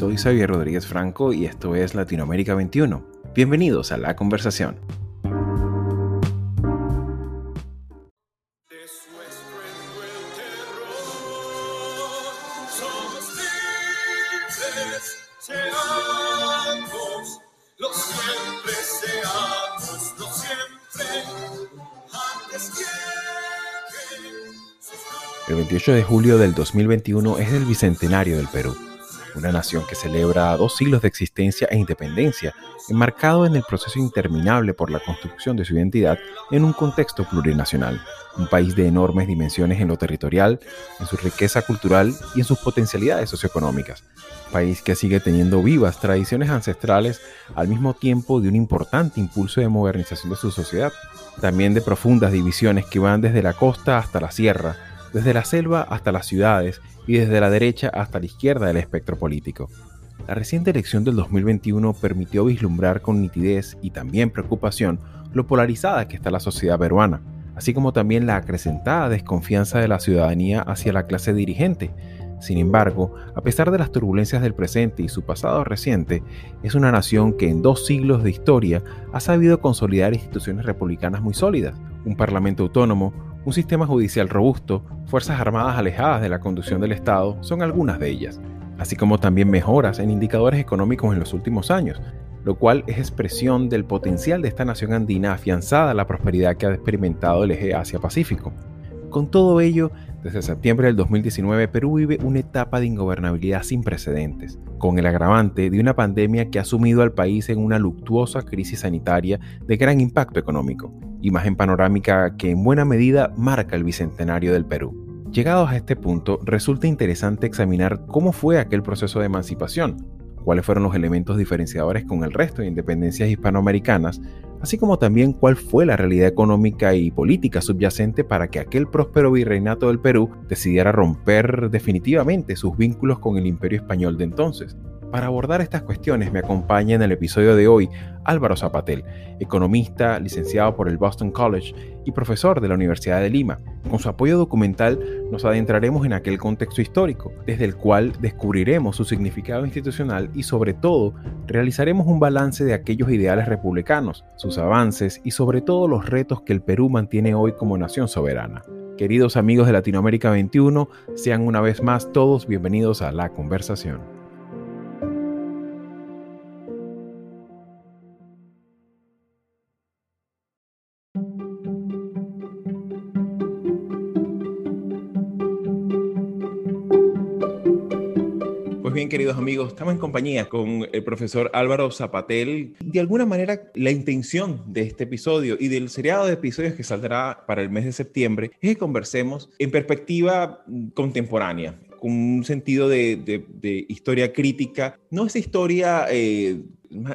soy Xavier Rodríguez Franco y esto es Latinoamérica 21. Bienvenidos a la conversación. El 28 de julio del 2021 es el bicentenario del Perú, una nación que celebra dos siglos de existencia e independencia, enmarcado en el proceso interminable por la construcción de su identidad en un contexto plurinacional, un país de enormes dimensiones en lo territorial, en su riqueza cultural y en sus potencialidades socioeconómicas, país que sigue teniendo vivas tradiciones ancestrales al mismo tiempo de un importante impulso de modernización de su sociedad, también de profundas divisiones que van desde la costa hasta la sierra, desde la selva hasta las ciudades y desde la derecha hasta la izquierda del espectro político. La reciente elección del 2021 permitió vislumbrar con nitidez y también preocupación lo polarizada que está la sociedad peruana, así como también la acrecentada desconfianza de la ciudadanía hacia la clase dirigente. Sin embargo, a pesar de las turbulencias del presente y su pasado reciente, es una nación que en dos siglos de historia ha sabido consolidar instituciones republicanas muy sólidas, un parlamento autónomo, un sistema judicial robusto, fuerzas armadas alejadas de la conducción del Estado son algunas de ellas, así como también mejoras en indicadores económicos en los últimos años, lo cual es expresión del potencial de esta nación andina afianzada a la prosperidad que ha experimentado el eje Asia-Pacífico. Con todo ello, desde septiembre del 2019, Perú vive una etapa de ingobernabilidad sin precedentes, con el agravante de una pandemia que ha sumido al país en una luctuosa crisis sanitaria de gran impacto económico, imagen panorámica que en buena medida marca el bicentenario del Perú. Llegados a este punto, resulta interesante examinar cómo fue aquel proceso de emancipación, cuáles fueron los elementos diferenciadores con el resto de independencias hispanoamericanas, así como también cuál fue la realidad económica y política subyacente para que aquel próspero virreinato del Perú decidiera romper definitivamente sus vínculos con el imperio español de entonces. Para abordar estas cuestiones me acompaña en el episodio de hoy Álvaro Zapatel, economista, licenciado por el Boston College y profesor de la Universidad de Lima. Con su apoyo documental nos adentraremos en aquel contexto histórico, desde el cual descubriremos su significado institucional y sobre todo realizaremos un balance de aquellos ideales republicanos, sus avances y sobre todo los retos que el Perú mantiene hoy como nación soberana. Queridos amigos de Latinoamérica 21, sean una vez más todos bienvenidos a la conversación. Queridos amigos, estamos en compañía con el profesor Álvaro Zapatel. De alguna manera, la intención de este episodio y del seriado de episodios que saldrá para el mes de septiembre es que conversemos en perspectiva contemporánea, con un sentido de, historia crítica. No esa historia... Eh,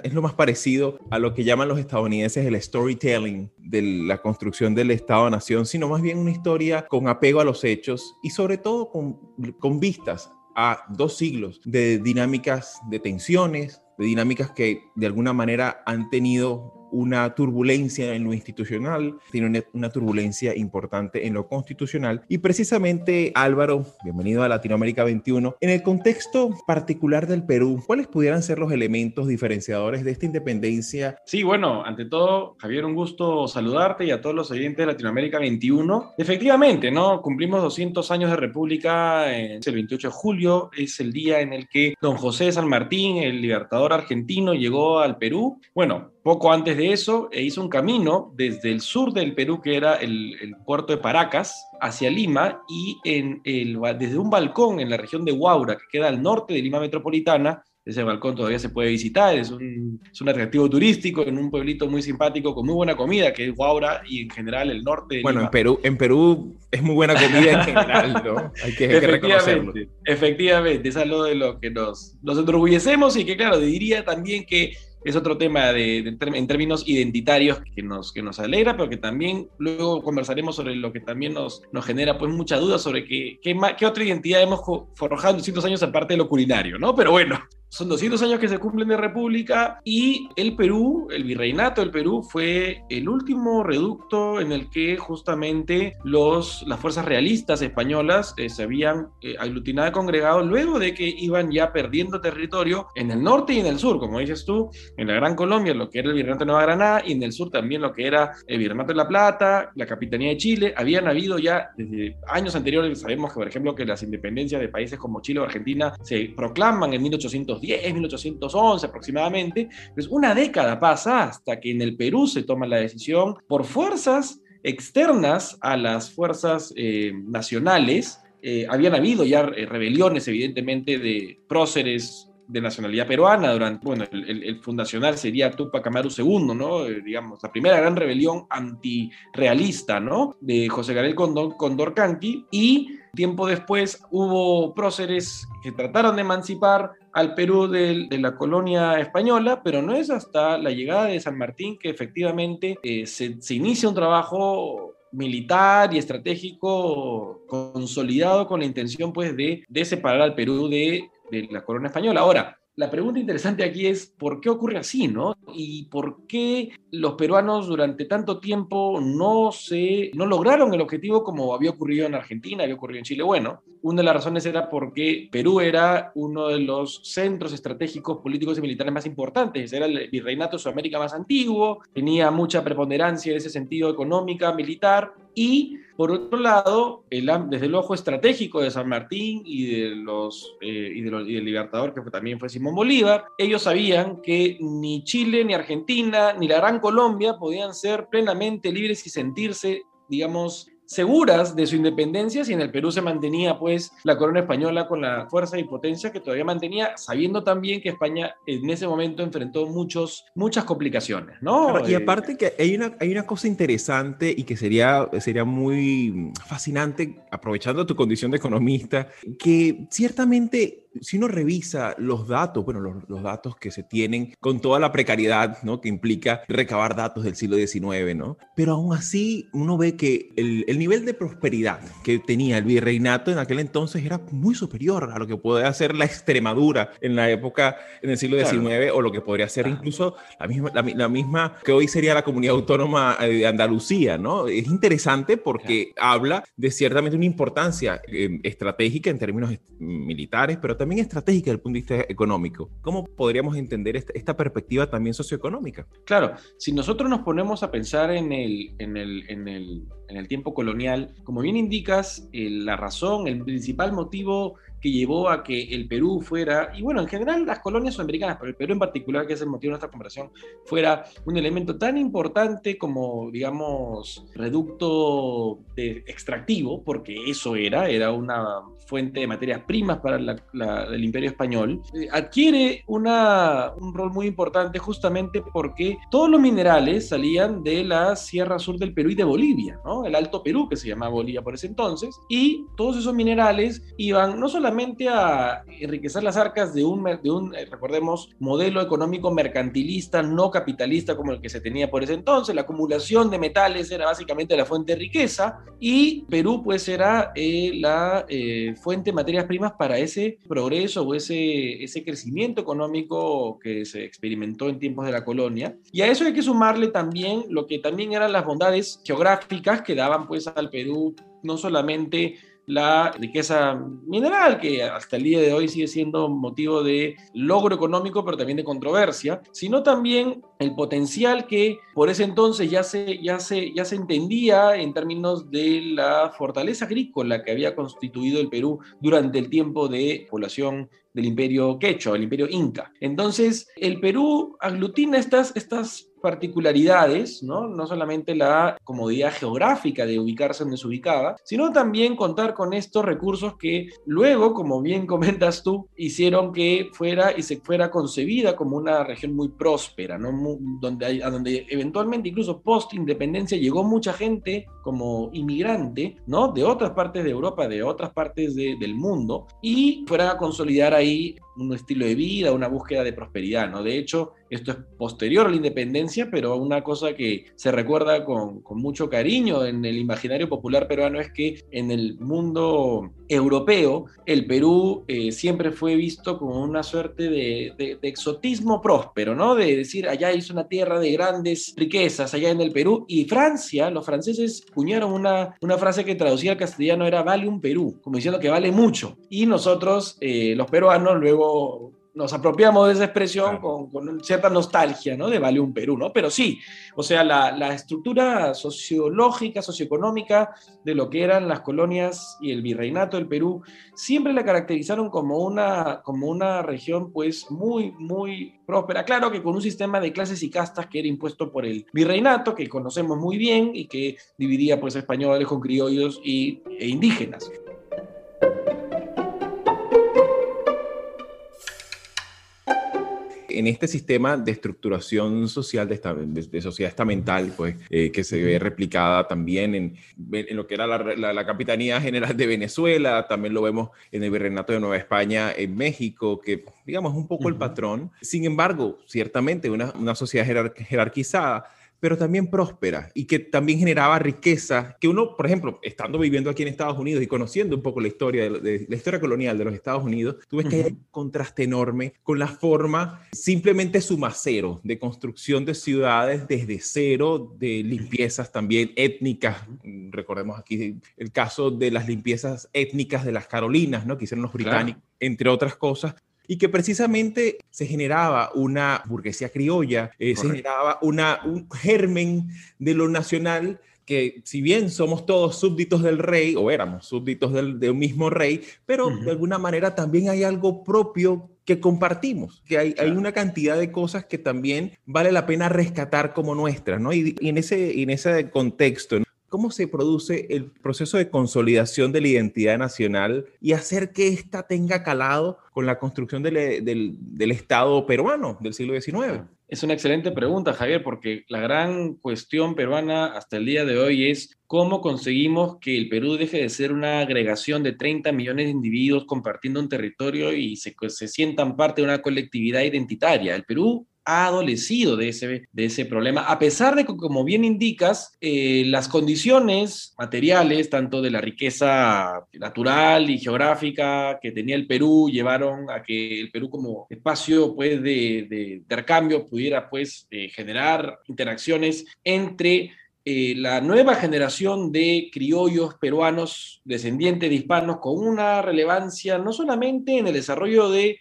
es lo más parecido a lo que llaman los estadounidenses el storytelling de la construcción del Estado-Nación, sino más bien una historia con apego a los hechos y sobre todo con, con vistas a dos siglos de dinámicas de tensiones, de dinámicas que de alguna manera han tenido una turbulencia en lo institucional, tiene una, turbulencia importante en lo constitucional. Y precisamente, Álvaro, bienvenido a Latinoamérica 21. En el contexto particular del Perú, ¿cuáles pudieran ser los elementos diferenciadores de esta independencia? Sí, bueno, ante todo, Javier, un gusto saludarte y a todos los oyentes de Latinoamérica 21. Efectivamente, ¿no? Cumplimos 200 años de República el 28 de julio, es el día en el que don José San Martín, el libertador argentino, llegó al Perú. Bueno, poco antes de eso, e hizo un camino desde el sur del Perú, que era el, puerto de Paracas, hacia Lima, y en el, desde un balcón en la región de Huaura, que queda al norte de Lima Metropolitana, ese balcón todavía se puede visitar, es un, es un, atractivo turístico en un pueblito muy simpático con muy buena comida, que es Huaura y en general el norte. De bueno, en Perú, en Perú es muy buena comida en general, ¿no? Hay que, hay que reconocerlo. Efectivamente, es algo de lo que nos, nos enorgullecemos y que, claro, diría también que es otro tema de, en términos identitarios que nos, que nos alegra, pero que también luego conversaremos sobre lo que también nos, nos genera pues mucha duda sobre qué, qué, qué otra identidad hemos forjado en distintos años aparte de lo culinario, ¿no? Pero bueno, son 200 años que se cumplen de república y el Perú, el virreinato del Perú fue el último reducto en el que justamente los, las fuerzas realistas españolas eh, se habían eh, aglutinado y congregado luego de que iban ya perdiendo territorio en el norte y en el sur, como dices tú, en la Gran Colombia, lo que era el virreinato de Nueva Granada y en el sur también lo que era el virreinato de La Plata, la capitanía de Chile, habían habido ya desde años anteriores, sabemos que por ejemplo que las independencias de países como Chile o Argentina se proclaman en 1810, 1811 aproximadamente, pues una década pasa hasta que en el Perú se toma la decisión por fuerzas externas a las fuerzas eh, nacionales. Eh, habían habido ya eh, rebeliones, evidentemente, de próceres de nacionalidad peruana durante, bueno, el, fundacional sería Tupac Amaru II, ¿no? digamos, la primera gran rebelión antirrealista, ¿no? De José Gabriel Condor, Condorcanqui y tiempo después hubo próceres que trataron de emancipar al Perú de, la colonia española, pero no es hasta la llegada de San Martín que efectivamente eh, se, inicia un trabajo militar y estratégico consolidado con la intención pues de, separar al Perú de, de la corona española. Ahora, la pregunta interesante aquí es por qué ocurre así, ¿no? Y por qué los peruanos durante tanto tiempo no se no lograron el objetivo como había ocurrido en Argentina, había ocurrido en Chile. Bueno, una de las razones era porque Perú era uno de los centros estratégicos políticos y militares más importantes, era el virreinato de Sudamérica más antiguo, tenía mucha preponderancia en ese sentido económica, militar y por otro lado, desde el ojo estratégico de San Martín y, de los, eh, y, del Libertador, que también fue Simón Bolívar, ellos sabían que ni Chile, ni Argentina, ni la Gran Colombia podían ser plenamente libres y sentirse, digamos, seguras de su independencia si en el Perú se mantenía pues la corona española con la fuerza y potencia que todavía mantenía, sabiendo también que España en ese momento enfrentó muchos, muchas complicaciones, ¿no? y eh, aparte que hay una, hay una cosa interesante y que sería, sería muy fascinante, aprovechando tu condición de economista, que ciertamente si uno revisa los datos, bueno, los, datos que se tienen con toda la precariedad, ¿no? Que implica recabar datos del siglo XIX, ¿no? Pero aún así uno ve que el, nivel de prosperidad que tenía el virreinato en aquel entonces era muy superior a lo que podía hacer la Extremadura en la época, en el siglo XIX, o lo que podría ser incluso la misma, la, misma que hoy sería la comunidad autónoma de Andalucía, ¿no? Es interesante porque habla de ciertamente una importancia eh, estratégica en términos militares, pero también también estratégica desde el punto de vista económico. ¿Cómo podríamos entender esta, perspectiva también socioeconómica? Claro, si nosotros nos ponemos a pensar en el, en el, en el, en el tiempo colonial, como bien indicas, eh, la razón, el principal motivo que llevó a que el Perú fuera, y bueno, en general las colonias sudamericanas, pero el Perú en particular, que es el motivo de nuestra conversación, fuera un elemento tan importante como, digamos, reducto de extractivo, porque eso era, era una fuente de materias primas para el Imperio Español, eh, adquiere una, un rol muy importante justamente porque todos los minerales salían de la Sierra Sur del Perú y de Bolivia, ¿no? El Alto Perú, que se llamaba Bolivia por ese entonces, y todos esos minerales iban no solamente a enriquecer las arcas de un, de un, eh, recordemos, modelo económico mercantilista, no capitalista como el que se tenía por ese entonces. La acumulación de metales era básicamente la fuente de riqueza y Perú pues era eh, la eh, fuente de materias primas para ese progreso o ese, ese crecimiento económico que se experimentó en tiempos de la colonia. Y a eso hay que sumarle también lo que también eran las bondades geográficas que daban pues al Perú no solamente la riqueza mineral, que hasta el día de hoy sigue siendo motivo de logro económico, pero también de controversia, sino también el potencial que por ese entonces ya se, ya se, ya se entendía en términos de la fortaleza agrícola que había constituido el Perú durante el tiempo de población del imperio quechua, el imperio inca. Entonces, el Perú aglutina estas, estas particularidades, ¿no? no solamente la comodidad geográfica de ubicarse donde se ubicaba, sino también contar con estos recursos que luego, como bien comentas tú, hicieron que fuera y se fuera concebida como una región muy próspera, ¿no? Donde, a donde eventualmente incluso post-independencia llegó mucha gente como inmigrante, ¿no? de otras partes de Europa, de otras partes del mundo, y fuera a consolidar ahí un estilo de vida, una búsqueda de prosperidad, ¿no? De hecho, esto es posterior a la independencia, pero una cosa que se recuerda con, mucho cariño en el imaginario popular peruano es que en el mundo europeo el Perú eh, siempre fue visto como una suerte de, exotismo próspero, ¿no? De decir, allá es una tierra de grandes riquezas, allá en el Perú. Y Francia, los franceses cuñaron una, una frase que traducía al castellano era vale un Perú, como diciendo que vale mucho. Y nosotros, eh, los peruanos, luego nos apropiamos de esa expresión con, cierta nostalgia, ¿no? De Vale un Perú, ¿no? Pero sí, o sea, la, estructura sociológica, socioeconómica de lo que eran las colonias y el virreinato del Perú, siempre la caracterizaron como una, como una región, pues, muy, muy próspera. Claro que con un sistema de clases y castas que era impuesto por el virreinato, que conocemos muy bien y que dividía, pues, españoles con criollos y, e indígenas. En este sistema de estructuración social, de, sociedad estamental, pues, eh, que se ve replicada también en, lo que era la, Capitanía General de Venezuela, también lo vemos en el Virreinato de Nueva España en México, que digamos es un poco el patrón. Sin embargo, ciertamente una, una sociedad jerarquizada pero también próspera y que también generaba riqueza, que uno, por ejemplo, estando viviendo aquí en Estados Unidos y conociendo un poco la historia, de, la historia colonial de los Estados Unidos, tú ves que hay un contraste enorme con la forma simplemente sumacero de construcción de ciudades desde cero, de limpiezas también étnicas. Recordemos aquí el caso de las limpiezas étnicas de las Carolinas, ¿no? que hicieron los británicos, entre otras cosas, y que precisamente se generaba una burguesía criolla, eh, se generaba una, un germen de lo nacional que si bien somos todos súbditos del rey, o éramos súbditos del, de un mismo rey, pero de alguna manera también hay algo propio que compartimos, que hay, hay, una cantidad de cosas que también vale la pena rescatar como nuestras, ¿no? Y, en, ese, en ese contexto, ¿Cómo se produce el proceso de consolidación de la identidad nacional y hacer que ésta tenga calado con la construcción del, Estado peruano del siglo XIX? Es una excelente pregunta, Javier, porque la gran cuestión peruana hasta el día de hoy es cómo conseguimos que el Perú deje de ser una agregación de 30 millones de individuos compartiendo un territorio y se, se sientan parte de una colectividad identitaria. El Perú ha adolecido de ese, de ese problema, a pesar de que, como bien indicas, eh, las condiciones materiales, tanto de la riqueza natural y geográfica que tenía el Perú, llevaron a que el Perú como espacio pues, de, de intercambio pudiera pues, eh, generar interacciones entre eh, la nueva generación de criollos peruanos descendientes de hispanos con una relevancia no solamente en el desarrollo de,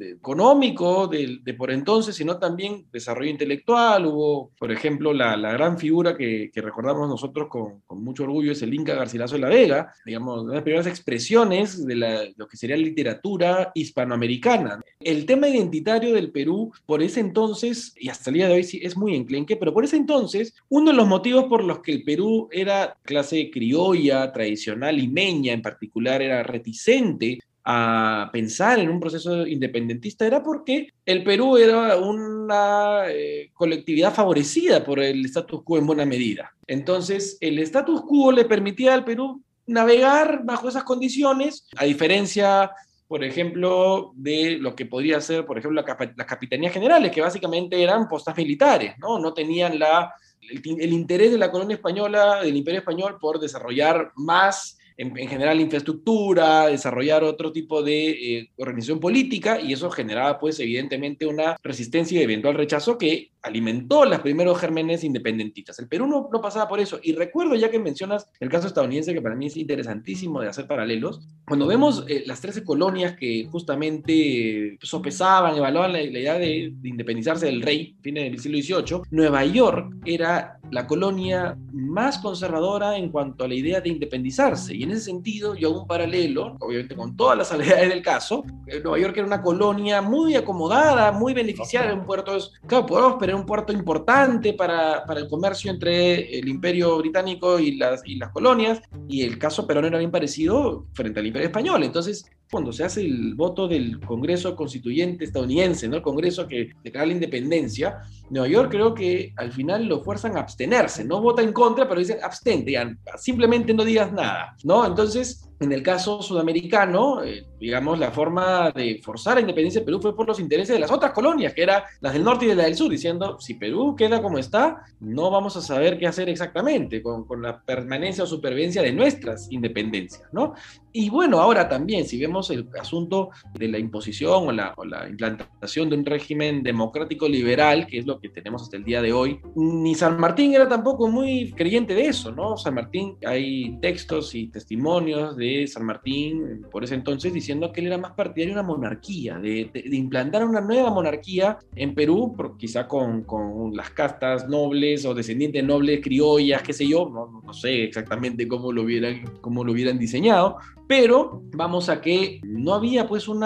económico de, por entonces, sino también desarrollo intelectual. Hubo, por ejemplo, la, gran figura que, recordamos nosotros con, mucho orgullo es el Inca Garcilaso de la Vega, digamos, una de las primeras expresiones de lo que sería la literatura hispanoamericana. El tema identitario del Perú por ese entonces, y hasta el día de hoy sí es muy enclenque, pero por ese entonces, uno de los motivos por los que el Perú era clase criolla, tradicional, limeña en particular, era reticente a pensar en un proceso independentista era porque el Perú era una eh, colectividad favorecida por el status quo en buena medida. Entonces, el status quo le permitía al Perú navegar bajo esas condiciones, a diferencia, por ejemplo, de lo que podría ser, por ejemplo, las capitanías generales, que básicamente eran postas militares, ¿no? No tenían la el, interés de la colonia española, del imperio español, por desarrollar más en, general infraestructura, desarrollar otro tipo de eh, organización política y eso generaba pues evidentemente una resistencia y eventual rechazo que alimentó los primeros gérmenes independentistas. El Perú no, pasaba por eso y recuerdo ya que mencionas el caso estadounidense que para mí es interesantísimo de hacer paralelos, cuando vemos eh, las 13 colonias que justamente sopesaban, evaluaban la, idea de, independizarse del rey, fin del siglo XVIII, Nueva York era la colonia más conservadora en cuanto a la idea de independizarse y en ese sentido, yo hago un paralelo, obviamente con todas las salvedades del caso. Eh, Nueva York era una colonia muy acomodada, muy beneficiada, un puerto, claro, próspero, era un puerto importante para, para, el comercio entre el imperio británico y las, y las colonias, y el caso Perón era bien parecido frente al imperio español. Entonces, cuando se hace el voto del Congreso Constituyente estadounidense, ¿no? el Congreso que declara la independencia, Nueva York creo que al final lo fuerzan a abstenerse, no vota en contra, pero dicen abstente, simplemente no digas nada, ¿no? Entonces, en el caso sudamericano, eh, digamos, la forma de forzar la independencia de Perú fue por los intereses de las otras colonias, que eran las del norte y de del sur, diciendo, si Perú queda como está, no vamos a saber qué hacer exactamente con, con la permanencia o supervivencia de nuestras independencias, ¿no? Y bueno, ahora también, si vemos el asunto de la imposición o la, o la implantación de un régimen democrático liberal, que es lo que tenemos hasta el día de hoy, ni San Martín era tampoco muy creyente de eso, ¿no? San Martín, hay textos y testimonios de San Martín por ese entonces diciendo que él era más partidario de una monarquía, de, implantar una nueva monarquía en Perú, quizá con, con, las castas nobles o descendientes nobles criollas, qué sé yo, no, no sé exactamente cómo lo hubieran, cómo lo hubieran diseñado, pero vamos a que no había pues un,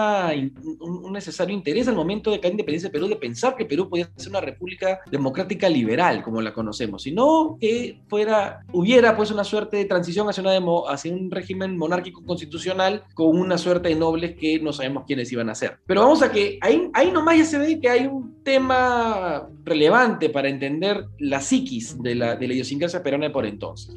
necesario interés al momento de la independencia de Perú de pensar que Perú podía ser una república democrática liberal como la conocemos, sino que fuera, hubiera pues una suerte de transición hacia, hacia un régimen monárquico constitucional con una suerte de nobles que no sabemos quiénes iban a ser. Pero vamos a que ahí, ahí nomás ya se ve que hay un tema relevante para entender la psiquis de la, de la idiosincrasia peruana por entonces.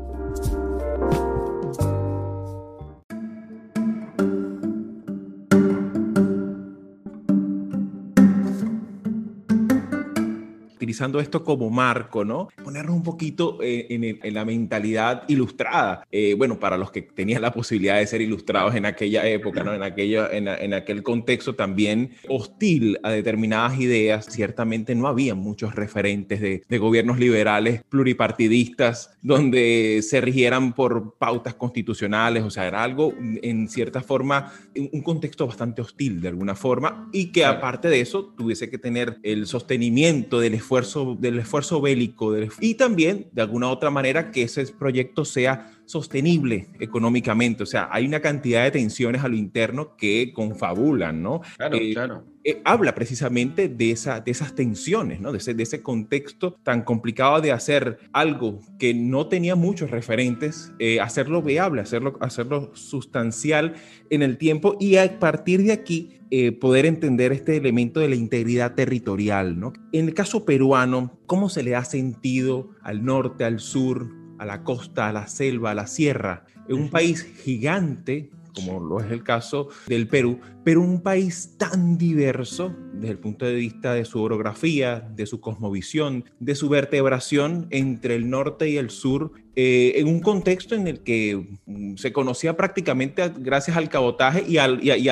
Utilizando esto como marco, ¿no? Ponernos un poquito eh, en, la mentalidad ilustrada. Eh, bueno, para los que tenían la posibilidad de ser ilustrados en aquella época, ¿no? En, aquella, en, aquel contexto también hostil a determinadas ideas, ciertamente no había muchos referentes de, de gobiernos liberales pluripartidistas donde se rigieran por pautas constitucionales, o sea, era algo en cierta forma, un contexto bastante hostil de alguna forma, y que aparte de eso tuviese que tener el sostenimiento del esfuerzo del esfuerzo bélico y también, de alguna otra manera, que ese proyecto sea sostenible económicamente. O sea, hay una cantidad de tensiones a lo interno que confabulan, ¿no? Claro, eh, claro. Eh, habla precisamente de, esa, de esas tensiones, ¿no? De ese, de ese contexto tan complicado de hacer algo que no tenía muchos referentes, eh, hacerlo viable, hacerlo, hacerlo sustancial en el tiempo y a partir de aquí poder entender este elemento de la integridad territorial, ¿no? En el caso peruano, ¿cómo se le ha sentido al norte, al sur, a la costa, a la selva, a la sierra, en un país gigante, como lo es el caso del Perú, pero un país tan diverso desde el punto de vista de su orografía, de su cosmovisión, de su vertebración entre el norte y el sur, eh, en un contexto en el que mm, se conocía prácticamente gracias al cabotaje y, a,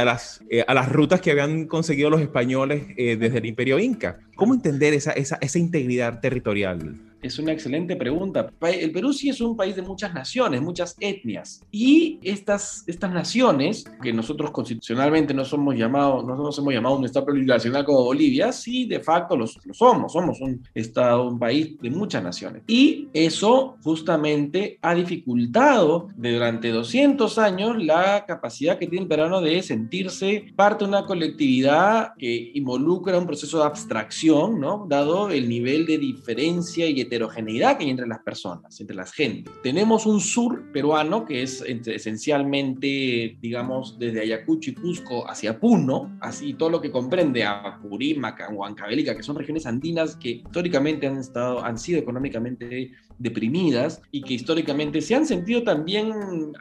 las, eh, a las rutas que habían conseguido los españoles eh, desde el imperio inca. ¿Cómo entender esa, esa, esa integridad territorial? Es una excelente pregunta. El Perú sí es un país de muchas naciones, muchas etnias. Y estas, estas naciones, que nosotros constitucionalmente no somos llamados, no nos hemos llamado un Estado plurinacional como Bolivia, sí, de facto lo, somos. Somos un Estado, un país de muchas naciones. Y eso justamente ha dificultado durante 200 años la capacidad que tiene el peruano de sentirse parte de una colectividad que involucra un proceso de abstracción, ¿no? Dado el nivel de diferencia y heterogeneidad que hay entre las personas, entre las gentes. Tenemos un sur peruano que es esencialmente, digamos, desde Ayacucho y Cusco hacia Puno, así todo lo que comprende a Apurímac, Huancavelica, que son regiones andinas que históricamente han, estado, han sido económicamente deprimidas y que históricamente se han sentido también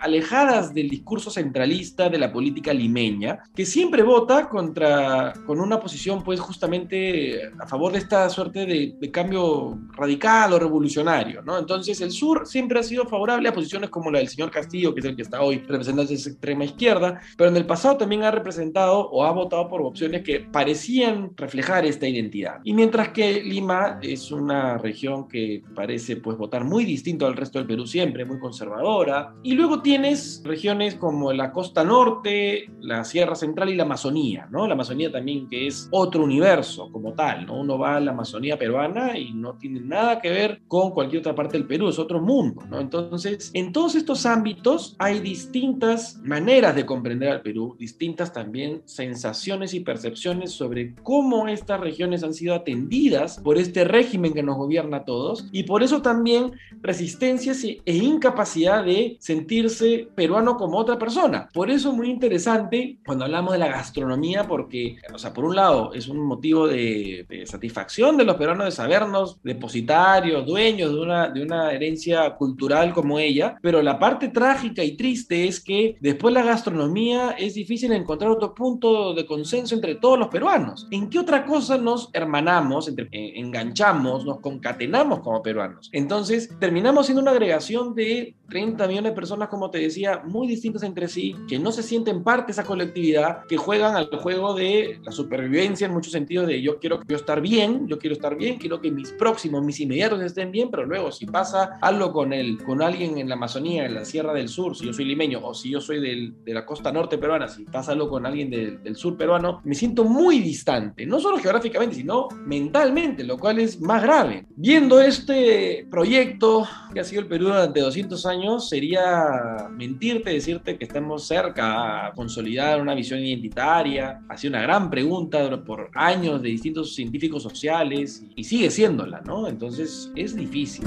alejadas del discurso centralista de la política limeña, que siempre vota contra, con una posición pues justamente a favor de esta suerte de, de cambio radical o revolucionario, ¿no? Entonces el sur siempre ha sido favorable a posiciones como la del señor Castillo, que es el que está hoy representando esa extrema izquierda, pero en el pasado también ha representado o ha votado por opciones que parecían reflejar esta identidad. Y mientras que Lima es una región que parece pues votar votar muy distinto al resto del Perú siempre, muy conservadora. Y luego tienes regiones como la costa norte, la Sierra Central y la Amazonía, ¿no? La Amazonía también que es otro universo como tal, ¿no? Uno va a la Amazonía peruana y no tiene nada que ver con cualquier otra parte del Perú, es otro mundo, ¿no? Entonces, en todos estos ámbitos hay distintas maneras de comprender al Perú, distintas también sensaciones y percepciones sobre cómo estas regiones han sido atendidas por este régimen que nos gobierna a todos y por eso también resistencias e incapacidad de sentirse peruano como otra persona. Por eso es muy interesante cuando hablamos de la gastronomía porque, o sea, por un lado es un motivo de, satisfacción de los peruanos de sabernos depositarios, dueños de una, de una herencia cultural como ella, pero la parte trágica y triste es que después la gastronomía es difícil encontrar otro punto de consenso entre todos los peruanos. ¿En qué otra cosa nos hermanamos, entre, enganchamos, nos concatenamos como peruanos? Entonces, terminamos siendo una agregación de 30 millones de personas, como te decía, muy distintas entre sí, que no se sienten parte de esa colectividad, que juegan al juego de la supervivencia en muchos sentidos de yo quiero yo estar bien, yo quiero estar bien, quiero que mis próximos, mis inmediatos estén bien, pero luego si pasa algo con, el, con alguien en la Amazonía, en la Sierra del Sur, si yo soy limeño, o si yo soy del, de la costa norte peruana, si pasa algo con alguien del, del sur peruano, me siento muy distante, no solo geográficamente, sino mentalmente, lo cual es más grave. Viendo este proyecto que ha sido el Perú durante 200 años, sería mentirte decirte que estamos cerca a consolidar una visión identitaria. Ha sido una gran pregunta por años de distintos científicos sociales y sigue siéndola, ¿no? Entonces es difícil.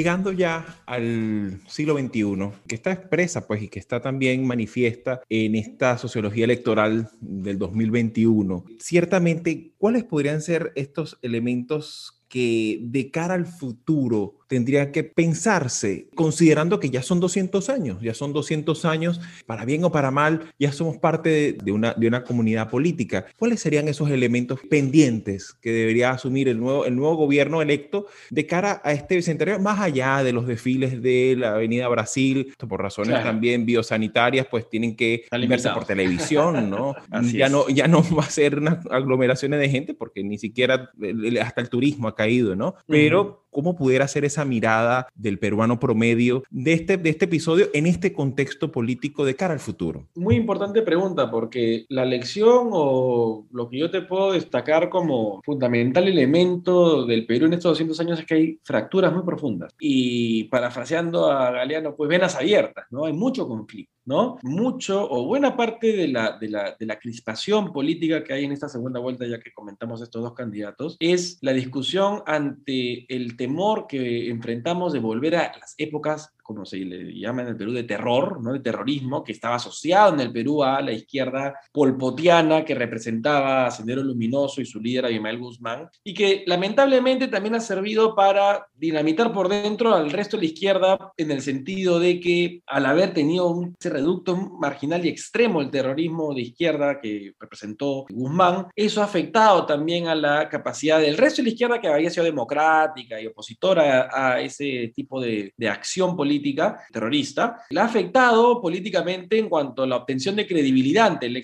Llegando ya al siglo XXI, que está expresa pues y que está también manifiesta en esta sociología electoral del 2021, ciertamente, ¿cuáles podrían ser estos elementos que de cara al futuro tendría que pensarse, considerando que ya son 200 años, ya son 200 años, para bien o para mal, ya somos parte de, una, de una comunidad política. ¿Cuáles serían esos elementos pendientes que debería asumir el nuevo, el nuevo gobierno electo de cara a este bicentenario, más allá de los desfiles de la Avenida Brasil, por razones también biosanitarias, pues tienen que verse por televisión, ¿no? ya no ya no va a ser unas aglomeraciones de gente porque ni siquiera hasta el turismo ha caído, ¿no? Pero ¿cómo pudiera ser esa mirada del peruano promedio de este, de este episodio en este contexto político de cara al futuro? Muy importante pregunta, porque la lección o lo que yo te puedo destacar como fundamental elemento del Perú en estos 200 años es que hay fracturas muy profundas. Y parafraseando a Galeano, pues venas abiertas, ¿no? Hay mucho conflicto. ¿No? Mucho o buena parte de la, de, la, de la crispación política que hay en esta segunda vuelta, ya que comentamos estos dos candidatos, es la discusión ante el temor que enfrentamos de volver a las épocas como se le llama en el Perú, de terror, ¿no? de terrorismo, que estaba asociado en el Perú a la izquierda polpotiana que representaba a Sendero Luminoso y su líder Abimael Guzmán, y que lamentablemente también ha servido para dinamitar por dentro al resto de la izquierda en el sentido de que al haber tenido un reducto marginal y extremo el terrorismo de izquierda que representó Guzmán, eso ha afectado también a la capacidad del resto de la izquierda que había sido democrática y opositora a, ese tipo de, de acción política terrorista, le ha afectado políticamente en cuanto a la obtención de credibilidad ante el,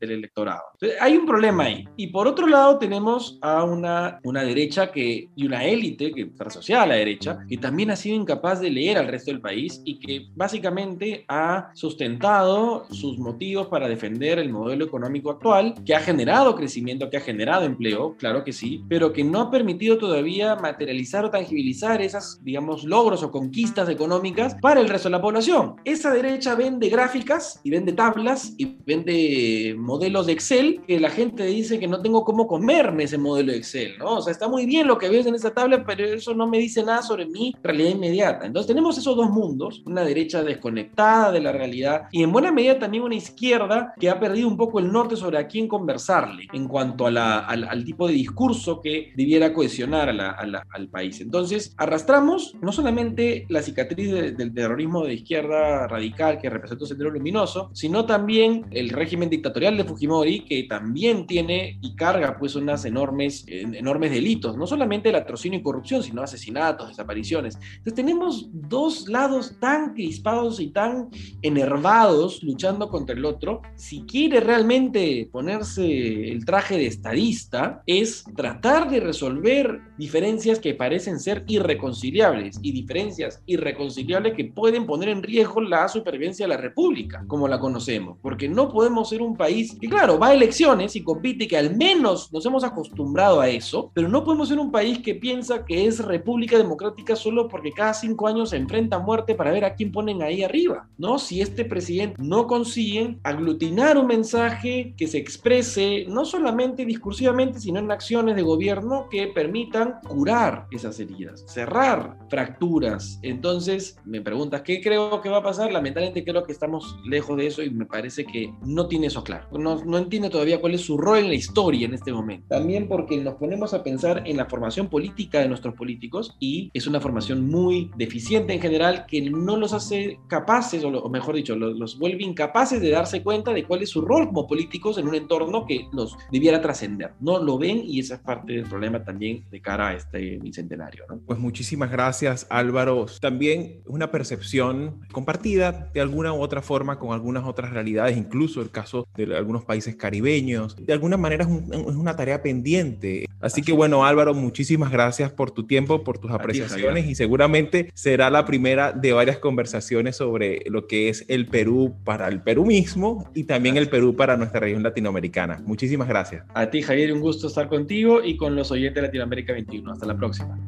electorado. hay un problema ahí. Y por otro lado tenemos a una, una derecha que, y una élite que está asociada a la derecha, que también ha sido incapaz de leer al resto del país y que básicamente ha sustentado sus motivos para defender el modelo económico actual, que ha generado crecimiento, que ha generado empleo, claro que sí, pero que no ha permitido todavía materializar o tangibilizar esas, digamos, logros o conquistas económicas para el resto de la población. Esa derecha vende gráficas y vende tablas y vende modelos de Excel que la gente dice que no tengo cómo comerme ese modelo de Excel, ¿no? O sea, está muy bien lo que ves en esa tabla, pero eso no me dice nada sobre mi realidad inmediata. Entonces tenemos esos dos mundos, una derecha desconectada de la realidad y en buena medida también una izquierda que ha perdido un poco el norte sobre a quién conversarle en cuanto a la, al, tipo de discurso que debiera cohesionar a la, al país. Entonces arrastramos no solamente la cicatriz crisis del terrorismo de izquierda radical que representó Sendero Luminoso, sino también el régimen dictatorial de Fujimori, que también tiene y carga pues unas enormes, enormes delitos, no solamente la atrocinio y corrupción, sino asesinatos, desapariciones. Entonces tenemos dos lados tan crispados y tan enervados luchando contra el otro. Si quiere realmente ponerse el traje de estadista, es tratar de resolver diferencias que parecen ser irreconciliables y diferencias irreconciliables que pueden poner en riesgo la supervivencia de la República, como la conocemos, porque no podemos ser un país que, claro, va a elecciones y compite, que al menos nos hemos acostumbrado a eso, pero no podemos ser un país que piensa que es República Democrática solo porque cada cinco años se enfrenta a muerte para ver a quién ponen ahí arriba, ¿no? Si este presidente no consigue aglutinar un mensaje que se exprese no solamente discursivamente, sino en acciones de gobierno que permitan curar esas heridas, cerrar fracturas. Entonces, me preguntas, ¿qué creo que va a pasar? Lamentablemente creo que estamos lejos de eso y me parece que no tiene eso claro. No, no entiende todavía cuál es su rol en la historia en este momento. También porque nos ponemos a pensar en la formación política de nuestros políticos y es una formación muy deficiente en general que no los hace capaces, o, mejor dicho, los, los, vuelve incapaces de darse cuenta de cuál es su rol como políticos en un entorno que los debiera trascender. No lo ven y esa es parte del problema también de cara a este bicentenario. ¿no? Pues muchísimas gracias Álvaro. También una percepción compartida de alguna u otra forma con algunas otras realidades, incluso el caso de algunos países caribeños. De alguna manera es, una tarea pendiente. Así, que bueno Álvaro, muchísimas gracias por tu tiempo, por tus apreciaciones y seguramente será la primera de varias conversaciones sobre lo que es el Perú para el Perú mismo y también el Perú para nuestra región latinoamericana. Muchísimas gracias. A ti Javier, un gusto estar contigo y con los oyentes de Latinoamérica 21. Hasta la próxima.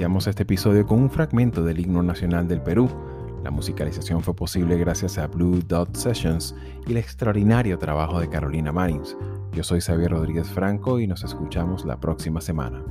Iniciamos este episodio con un fragmento del himno nacional del Perú. La musicalización fue posible gracias a Blue Dot Sessions y el extraordinario trabajo de Carolina Marins. Yo soy Xavier Rodríguez Franco y nos escuchamos la próxima semana.